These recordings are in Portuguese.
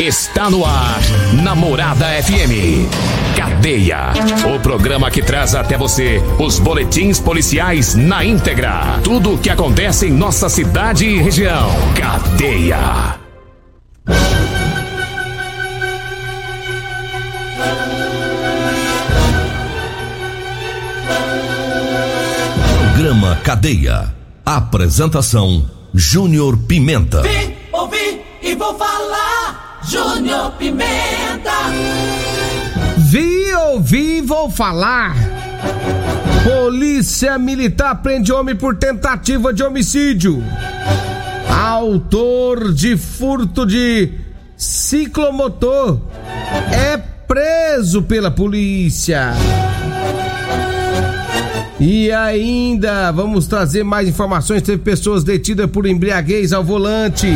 Está no ar, Namorada FM. Cadeia. O programa que traz até você os boletins policiais na íntegra. Tudo o que acontece em nossa cidade e região. Cadeia. Programa Cadeia. Apresentação: Júnior Pimenta. Vi, ouvi e vou falar. Júnior Pimenta. Vi, ouvi, vou falar. Polícia Militar prende homem por tentativa de homicídio. Autor de furto de ciclomotor é preso pela polícia. E ainda vamos trazer mais informações. Teve pessoas detidas por embriaguez ao volante.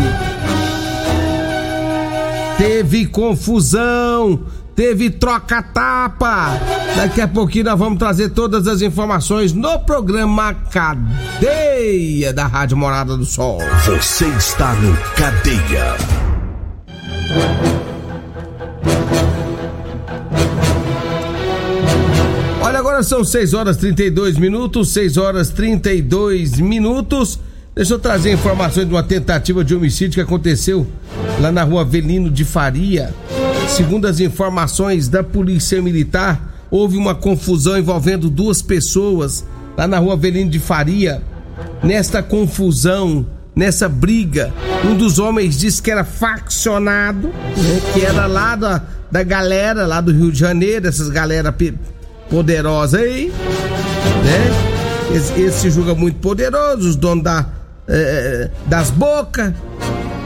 Teve confusão, teve troca-tapa. Daqui a pouquinho nós vamos trazer todas as informações no programa Cadeia da Rádio Morada do Sol. Você está no Cadeia. Olha, agora são 6 horas 32 minutos, 6 horas 32 minutos. Deixa eu trazer informações de uma tentativa de homicídio que aconteceu lá na rua Avelino de Faria. Segundo as informações da Polícia Militar, houve uma confusão envolvendo duas pessoas lá na rua Avelino de Faria. Nesta confusão, nessa briga, um dos homens disse que era faccionado, né, que era lá da, da galera lá do Rio de Janeiro, essas galera poderosa aí, né? Esse, esse se julga muito poderoso, os donos da, eh, das bocas.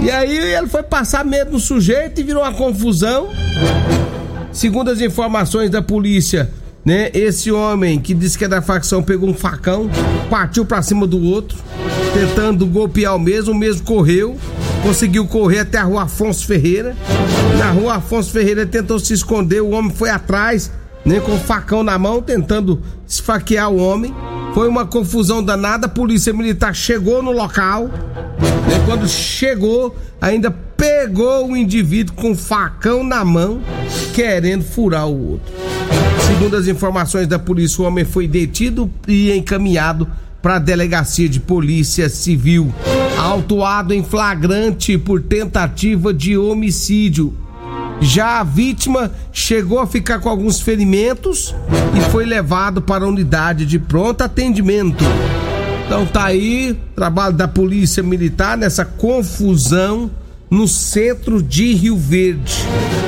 E aí ele foi passar medo no sujeito e virou uma confusão. Segundo as informações da polícia, né? Esse homem que disse que é da facção pegou um facão, partiu pra cima do outro, tentando golpear o mesmo, o mesmo correu, conseguiu correr até a rua Afonso Ferreira. Na rua Afonso Ferreira tentou se esconder, o homem foi atrás, né, com o facão na mão, tentando esfaquear o homem. Foi uma confusão danada, a polícia militar chegou no local. né, quando chegou, ainda pegou o indivíduo com o facão na mão, querendo furar o outro. Segundo as informações da polícia, o homem foi detido e encaminhado para a delegacia de polícia civil, autuado em flagrante por tentativa de homicídio. Já a vítima chegou a ficar com alguns ferimentos e foi levado para a unidade de pronto atendimento. Então tá aí, trabalho da Polícia Militar nessa confusão no centro de Rio Verde,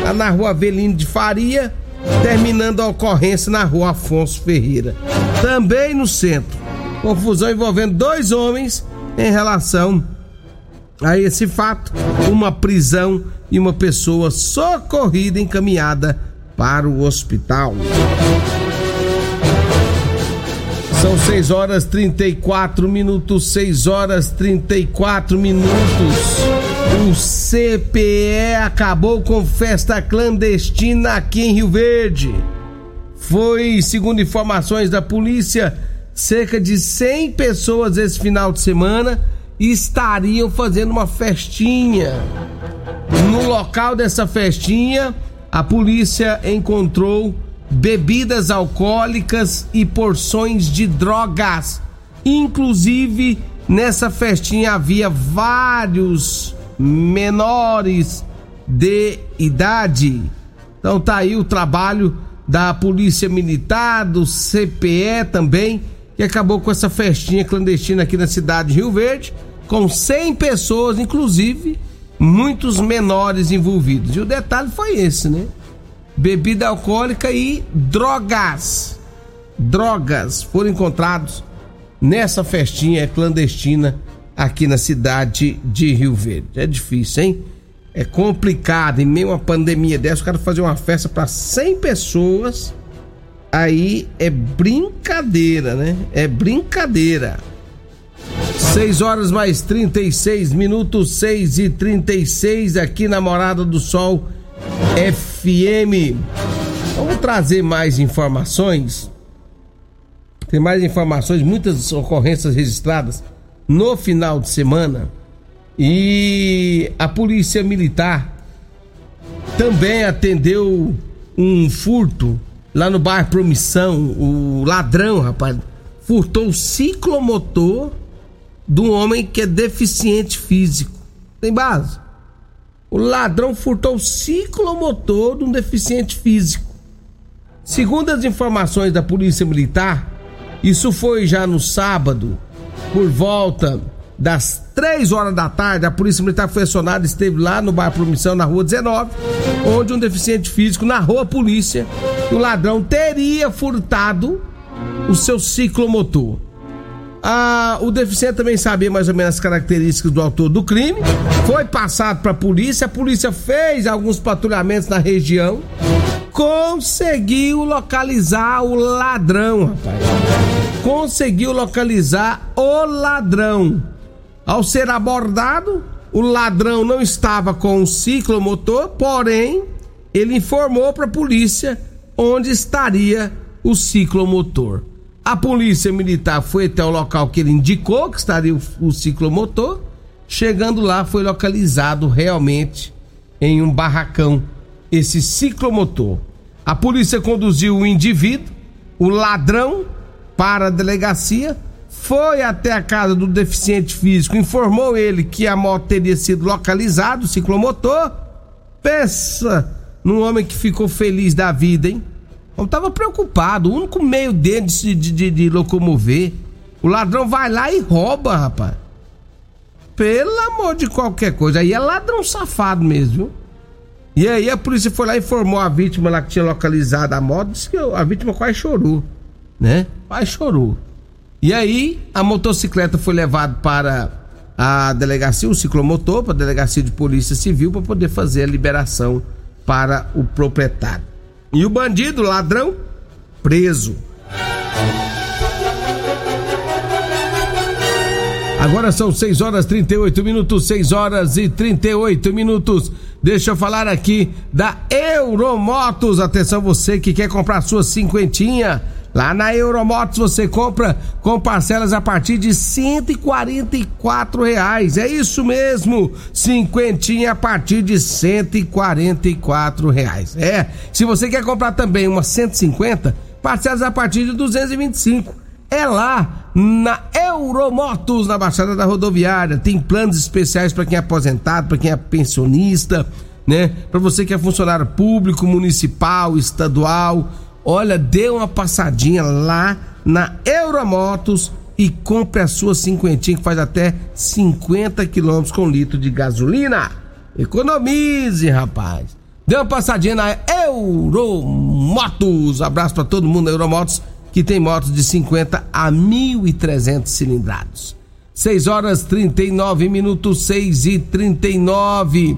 lá na rua Avelino de Faria, terminando a ocorrência na rua Afonso Ferreira. Também no centro, confusão envolvendo dois homens em relação a esse fato, uma prisão e uma pessoa socorrida encaminhada para o hospital. São 6 horas 34 minutos, 6 horas 34 minutos. O CPE acabou com festa clandestina aqui em Rio Verde. Foi, segundo informações da polícia, cerca de 100 pessoas esse final de semana estariam fazendo uma festinha. No local dessa festinha, a polícia encontrou bebidas alcoólicas e porções de drogas. Inclusive, nessa festinha havia vários menores de idade. Então tá aí o trabalho da Polícia Militar, do CPE também, que acabou com essa festinha clandestina aqui na cidade de Rio Verde, com 100 pessoas, inclusive muitos menores envolvidos. E o detalhe foi esse, né? Bebida alcoólica e drogas. Drogas foram encontrados nessa festinha clandestina aqui na cidade de Rio Verde. É difícil, hein? É complicado em meio a uma pandemia dessa, o cara fazer uma festa para 100 pessoas, aí é brincadeira, né? É brincadeira. 6 horas mais 36 minutos, 6 e 36 aqui na Morada do Sol FM. Vamos trazer mais informações. Tem mais informações, muitas ocorrências registradas no final de semana. E a Polícia Militar também atendeu um furto lá no bairro Promissão. O ladrão, rapaz, furtou o ciclomotor de um homem que é deficiente físico. Tem base? O ladrão furtou o ciclomotor de um deficiente físico. Segundo as informações da Polícia Militar, isso foi já no sábado, por volta das 3 horas da tarde, a Polícia Militar foi acionada, esteve lá no bairro Promissão, na rua 19, onde um deficiente físico narrou a polícia que o ladrão teria furtado o seu ciclomotor. Ah, o deficiente também sabia mais ou menos as características do autor do crime. Foi passado para a polícia. A polícia fez alguns patrulhamentos na região. Conseguiu localizar o ladrão, rapaz. Conseguiu localizar o ladrão. Ao ser abordado, o ladrão não estava com o ciclomotor, porém, ele informou para a polícia onde estaria o ciclomotor. A polícia militar foi até o local que ele indicou que estaria o, o ciclomotor. Chegando lá, foi localizado realmente em um barracão esse ciclomotor. A polícia conduziu o indivíduo, o ladrão, para a delegacia, foi até a casa do deficiente físico, informou ele que a moto teria sido localizada, o ciclomotor. Pensa num homem que ficou feliz da vida, hein? Eu tava preocupado, o único meio dele de, de, de, locomover. O ladrão vai lá e rouba, rapaz. Pelo amor de qualquer coisa. Aí é ladrão safado mesmo, viu? E aí a polícia foi lá e informou a vítima lá que tinha localizado a moto. Disse que a vítima quase chorou, né? Quase chorou. E aí a motocicleta foi levada para a delegacia, o ciclomotor, para a delegacia de polícia civil para poder fazer a liberação para o proprietário. E o bandido, ladrão, preso. Agora são 6 horas 38 minutos, 6 horas e 38 minutos. Deixa eu falar aqui da Euromotos. Atenção, você que quer comprar sua cinquentinha Lá na Euromotos você compra com parcelas a partir de 144 reais. É isso mesmo, cinquentinha a partir de 144 reais. É, se você quer comprar também uma 150, parcelas a partir de 225. É lá na Euromotos, na Baixada da Rodoviária. Tem planos especiais para quem é aposentado, para quem é pensionista, né? Para você que é funcionário público, municipal, estadual Olha, dê uma passadinha lá na Euromotos e compre a sua cinquentinha que faz até 50 quilômetros com litro de gasolina. Economize, rapaz. Dê uma passadinha na Euromotos. Abraço para todo mundo da Euromotos que tem motos de 50 a 1.300 cilindrados. 6 horas 39 minutos, 6 e 39.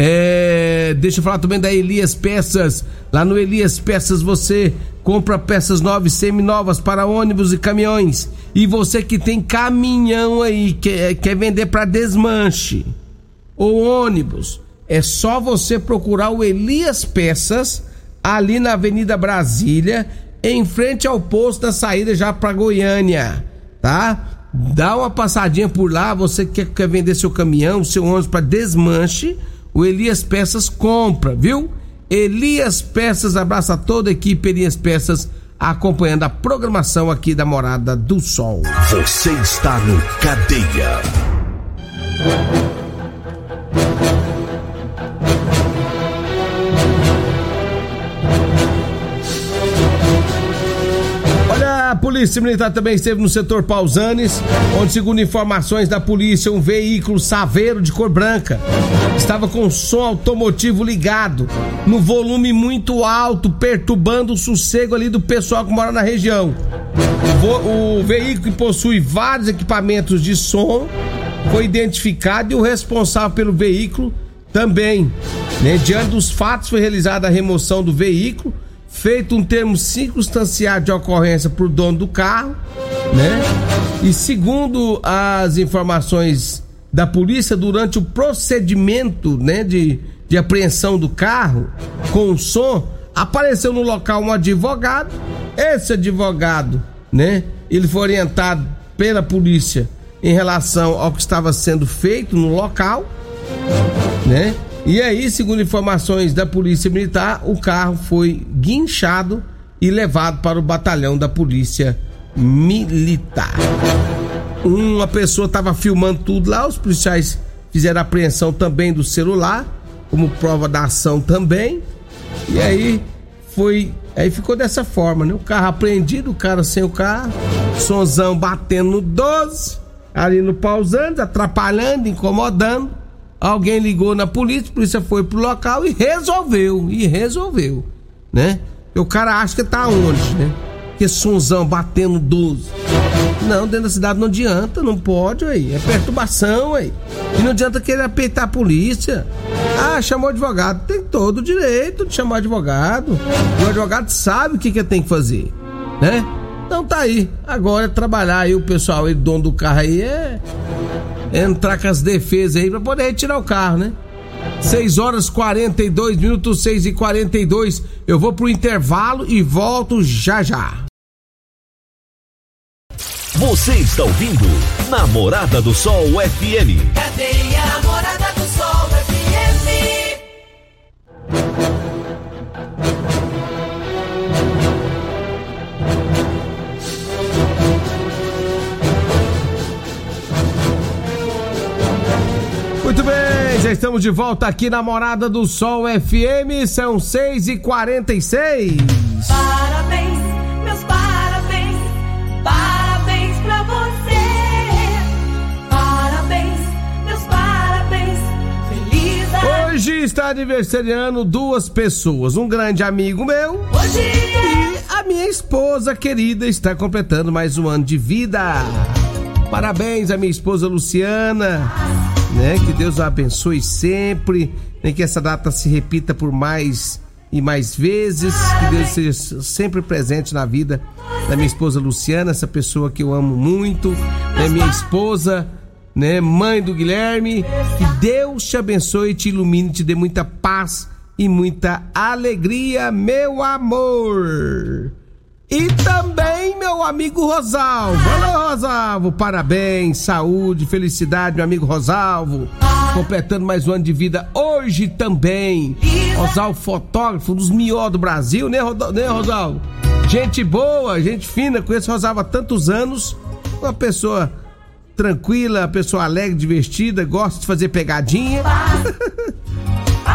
É, deixa eu falar também da Elias Peças. Lá no Elias Peças você compra peças novas, semi-novas para ônibus e caminhões. E você que tem caminhão aí, quer, quer vender para desmanche ou ônibus, é só você procurar o Elias Peças ali na Avenida Brasília, em frente ao posto da saída já para Goiânia, tá? Dá uma passadinha por lá, você que quer, quer vender seu caminhão, seu ônibus para desmanche o Elias Peças compra, viu? Elias Peças abraça toda a equipe Elias Peças acompanhando a programação aqui da Morada do Sol. Você está no Cadeia. Polícia Militar também esteve no setor Pausanes, onde, segundo informações da polícia, um veículo saveiro de cor branca estava com som automotivo ligado, no volume muito alto, perturbando o sossego ali do pessoal que mora na região. O, o veículo possui vários equipamentos de som foi identificado e o responsável pelo veículo também. Né? Diante dos fatos, foi realizada a remoção do veículo feito um termo circunstanciado de ocorrência por dono do carro, né? E segundo as informações da polícia, durante o procedimento, né, de, de apreensão do carro com o som, apareceu no local um advogado. Esse advogado, né, ele foi orientado pela polícia em relação ao que estava sendo feito no local, né? E aí, segundo informações da Polícia Militar, o carro foi guinchado e levado para o batalhão da Polícia Militar. Uma pessoa estava filmando tudo lá, os policiais fizeram apreensão também do celular, como prova da ação também. E aí foi, aí ficou dessa forma, né? O carro apreendido, o cara sem o carro, sonzão batendo no 12, ali no pausando, atrapalhando, incomodando. Alguém ligou na polícia, a polícia foi pro local e resolveu, e resolveu, né? O cara acha que tá onde, né? Que sonzão batendo 12. Não, dentro da cidade não adianta, não pode aí. É perturbação aí. E não adianta querer apertar a polícia. Ah, chamou advogado. Tem todo o direito de chamar advogado. O advogado sabe o que, que tem que fazer, né? Então tá aí. Agora trabalhar aí o pessoal aí, dono do carro aí é entrar com as defesas aí pra poder retirar o carro, né? 6 horas 42 minutos, 6 e 42 Eu vou pro intervalo e volto já já. Você está ouvindo Namorada do Sol FM. Cadeia Namorada do bem, já estamos de volta aqui na Morada do Sol FM, são 6 e 46 Parabéns, meus parabéns, parabéns pra você. Parabéns, meus parabéns, feliz ano. Hoje está aniversariando duas pessoas, um grande amigo meu Hoje é e a minha esposa querida está completando mais um ano de vida. Parabéns à minha esposa Luciana, né? Que Deus a abençoe sempre, né? que essa data se repita por mais e mais vezes, que Deus seja sempre presente na vida da minha esposa Luciana, essa pessoa que eu amo muito, né? Minha esposa, né? Mãe do Guilherme, que Deus te abençoe, te ilumine, te dê muita paz e muita alegria, meu amor. E também meu amigo Rosalvo. Alô, Rosalvo, parabéns, saúde, felicidade, meu amigo Rosalvo. Completando mais um ano de vida hoje também. Rosalvo, fotógrafo, um dos melhores do Brasil, né, né, Rosalvo? Gente boa, gente fina, conheço Rosalvo há tantos anos. Uma pessoa tranquila, uma pessoa alegre, divertida, gosta de fazer pegadinha.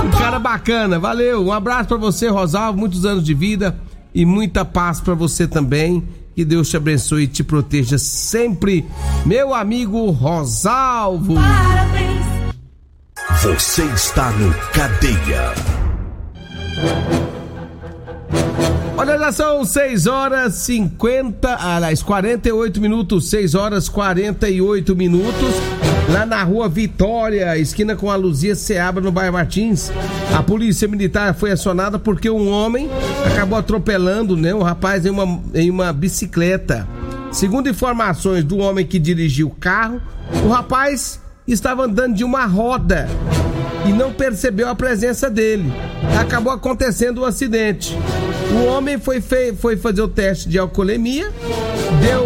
Um cara bacana, valeu. Um abraço pra você, Rosalvo. Muitos anos de vida e muita paz pra você também. Que Deus te abençoe e te proteja sempre, meu amigo Rosalvo. parabéns. Você está no Cadeia. Olha, já são 6 horas 50, aliás, 48 minutos, 6 horas 48 minutos. Lá na rua Vitória, esquina com a Luzia Seabra, no bairro Martins. A polícia militar foi acionada porque um homem acabou atropelando né, um rapaz em uma, em uma bicicleta. Segundo informações do homem que dirigiu o carro, o rapaz estava andando de uma roda e não percebeu a presença dele. Acabou acontecendo um acidente. O homem foi, foi fazer o teste de alcoolemia, deu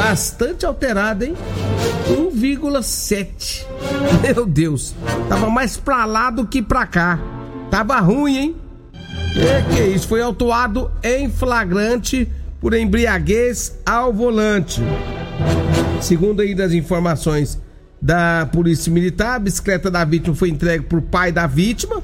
bastante alterado, hein? 1,7. Meu Deus, tava mais pra lá do que pra cá. Tava ruim, hein? É que isso, foi autuado em flagrante por embriaguez ao volante. Segundo aí das informações da Polícia Militar, a bicicleta da vítima foi entregue por pai da vítima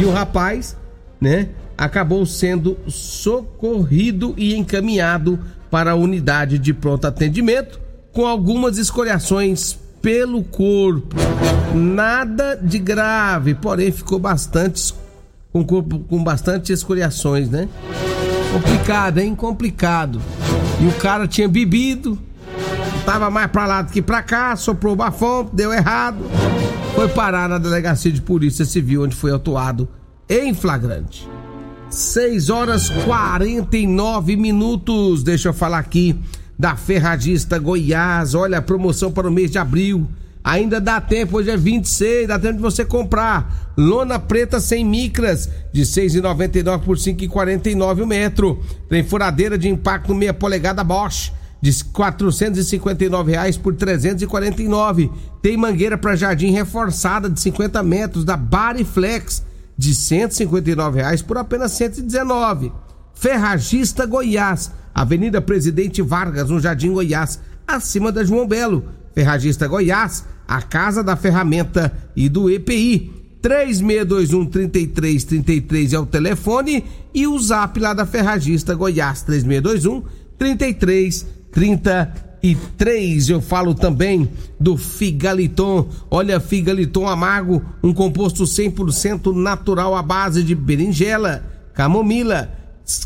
e o rapaz, né, acabou sendo socorrido e encaminhado para a unidade de pronto atendimento com algumas escoriações pelo corpo. Nada de grave, porém ficou bastante com corpo com bastante escoriações, né? Complicado, hein? Complicado. E o cara tinha bebido, tava mais pra lá do que pra cá, soprou o bafão, deu errado. Foi parar na delegacia de polícia civil, onde foi autuado em flagrante. 6 horas 49 minutos. Deixa eu falar aqui da Ferragista Goiás. Olha a promoção para o mês de abril. Ainda dá tempo, hoje é 26, dá tempo de você comprar. Lona preta sem micras, de 6,99 por 5,49 o metro. Tem furadeira de impacto meia polegada Bosch, de 459 reais por 349. Tem mangueira para jardim reforçada de 50 metros da Bariflex, de 159 reais por apenas 119. Ferragista Goiás, Avenida Presidente Vargas, no Jardim Goiás, acima da João Belo. Ferragista Goiás, a Casa da Ferramenta e do EPI. 3621 3333 é o telefone e o zap lá da Ferragista Goiás 3621 3333. Eu falo também do Figaliton. Olha, Figaliton Amargo, um composto 100% natural à base de berinjela, camomila,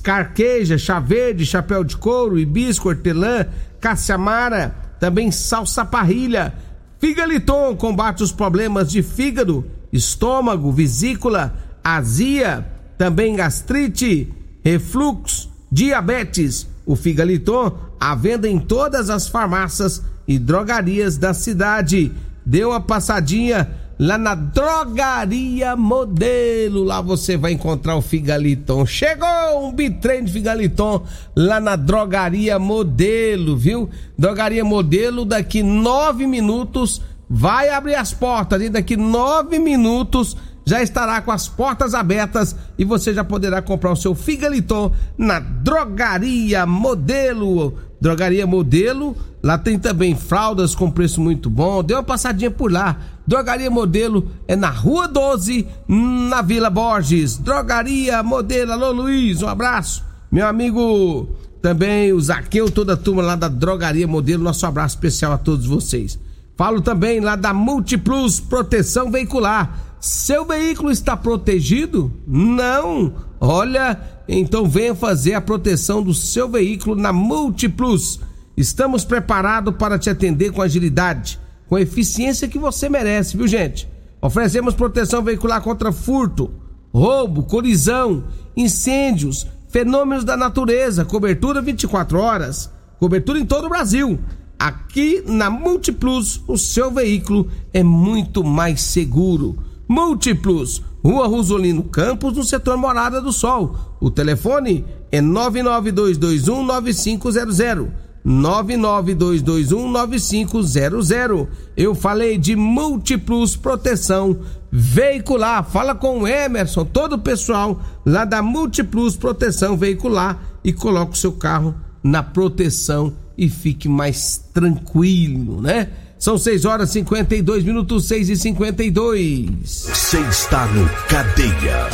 carqueja, chá verde, chapéu de couro, hibisco, hortelã, caça-amara, também salsa parrilha Figaliton combate os problemas de fígado, estômago, vesícula, azia, também gastrite, refluxo, diabetes. O Figaliton à venda em todas as farmácias e drogarias da cidade. Dê uma passadinha lá na Drogaria Modelo. Lá você vai encontrar o Figaliton. Chegou um bitrem de Figaliton lá na Drogaria Modelo, viu? Drogaria Modelo, daqui nove minutos vai abrir as portas e daqui nove minutos já estará com as portas abertas e você já poderá comprar o seu Figaliton na Drogaria Modelo. Drogaria Modelo, lá tem também fraldas com preço muito bom. Dê uma passadinha por lá. Drogaria Modelo é na Rua 12, na Vila Borges. Drogaria Modelo, alô Luiz, um abraço. Meu amigo também, o Zaqueu, toda a turma lá da Drogaria Modelo, nosso abraço especial a todos vocês. Falo também lá da Multiplus Proteção Veicular. Seu veículo está protegido? Não! Olha, então venha fazer a proteção do seu veículo na Multiplus. Estamos preparados para te atender com agilidade, com a eficiência que você merece, viu gente? Oferecemos proteção veicular contra furto, roubo, colisão, incêndios, fenômenos da natureza, cobertura 24 horas, cobertura em todo o Brasil. Aqui na Multiplus, o seu veículo é muito mais seguro. Múltiplos, Rua Rosolino Campos, no setor Morada do Sol. O telefone é 992219500. 992219500. Eu falei de Múltiplos Proteção Veicular. Fala com o Emerson, todo o pessoal lá da Múltiplos Proteção Veicular e coloca o seu carro na proteção e fique mais tranquilo, né? São 6 horas e 52 minutos, 6 e 52. Você está no Cadeia.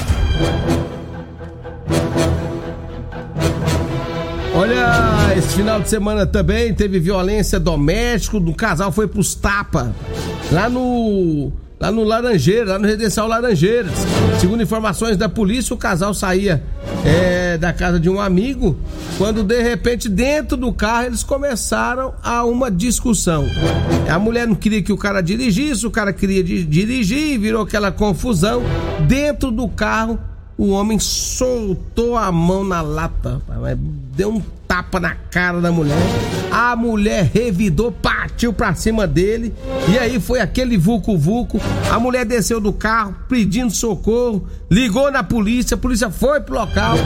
Olha, esse final de semana também teve violência doméstica, o casal foi pros tapa lá no lá no Laranjeira, lá no Residencial Laranjeiras. Segundo informações da polícia, o casal saía é, da casa de um amigo, quando de repente dentro do carro eles começaram a uma discussão. A mulher não queria que o cara dirigisse, o cara queria dirigir, virou aquela confusão. Dentro do carro, o homem soltou a mão na lata, deu um tapa na cara da mulher. A mulher revidou, partiu pra cima dele. E aí foi aquele vucu-vucu. A mulher desceu do carro pedindo socorro, ligou na polícia, a polícia foi pro local.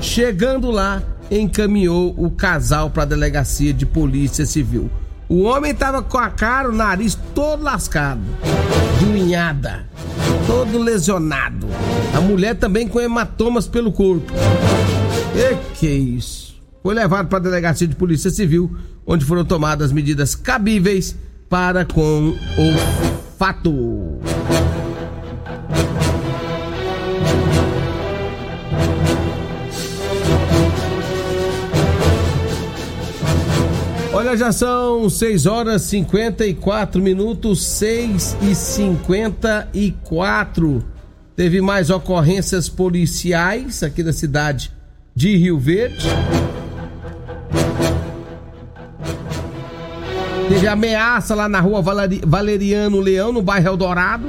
Chegando lá, encaminhou o casal pra delegacia de polícia civil. O homem tava com a cara, o nariz todo lascado, de unhada, todo lesionado. A mulher também com hematomas pelo corpo. E que isso? Foi levado para a delegacia de polícia civil, onde foram tomadas medidas cabíveis para com o fato. Olha, já são 6 horas 54 minutos, 6 e 54. Teve mais ocorrências policiais aqui da cidade de Rio Verde. Teve ameaça lá na rua Valeriano Leão, no bairro Eldorado.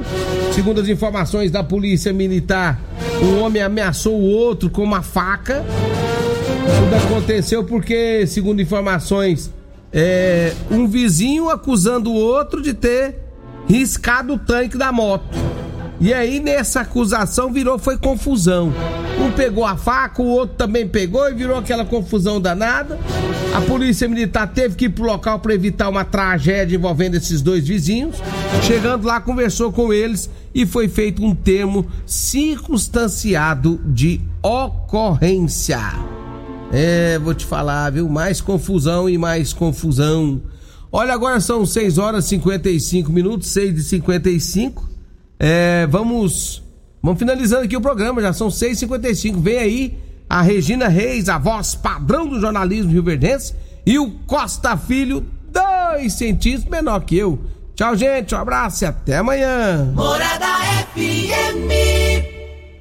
Segundo as informações da polícia militar, um homem ameaçou o outro com uma faca. Tudo aconteceu porque, segundo informações, é, um vizinho acusando o outro de ter riscado o tanque da moto. E aí nessa acusação virou foi confusão. Um pegou a faca, o outro também pegou e virou aquela confusão danada. A polícia militar teve que ir pro local para evitar uma tragédia envolvendo esses dois vizinhos. Chegando lá, conversou com eles e foi feito um termo circunstanciado de ocorrência. É, vou te falar, viu? Mais confusão e mais confusão. Olha, agora são 6 horas e 55 minutos, 6 e 55 é, vamos, vamos finalizando aqui o programa, já são 6h55. Vem aí a Regina Reis, a voz padrão do jornalismo rio-verdense, e o Costa Filho, dois centímetros menor que eu. Tchau, gente, um abraço e até amanhã. Morada FM.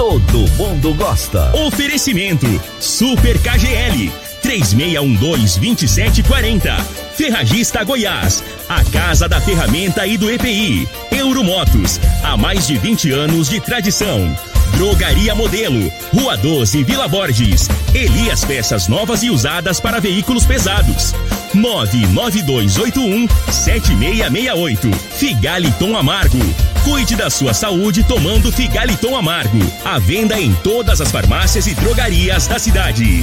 Todo mundo gosta. Oferecimento Super KGL 3612-2740. Ferragista Goiás, a casa da ferramenta e do EPI. Euromotos, há mais de 20 anos de tradição. Drogaria Modelo, Rua 12, Vila Borges. Elias Peças Novas e Usadas para Veículos Pesados. 99281 7668. Figaliton Amargo. Cuide da sua saúde tomando Figaliton Amargo. A venda em todas as farmácias e drogarias da cidade.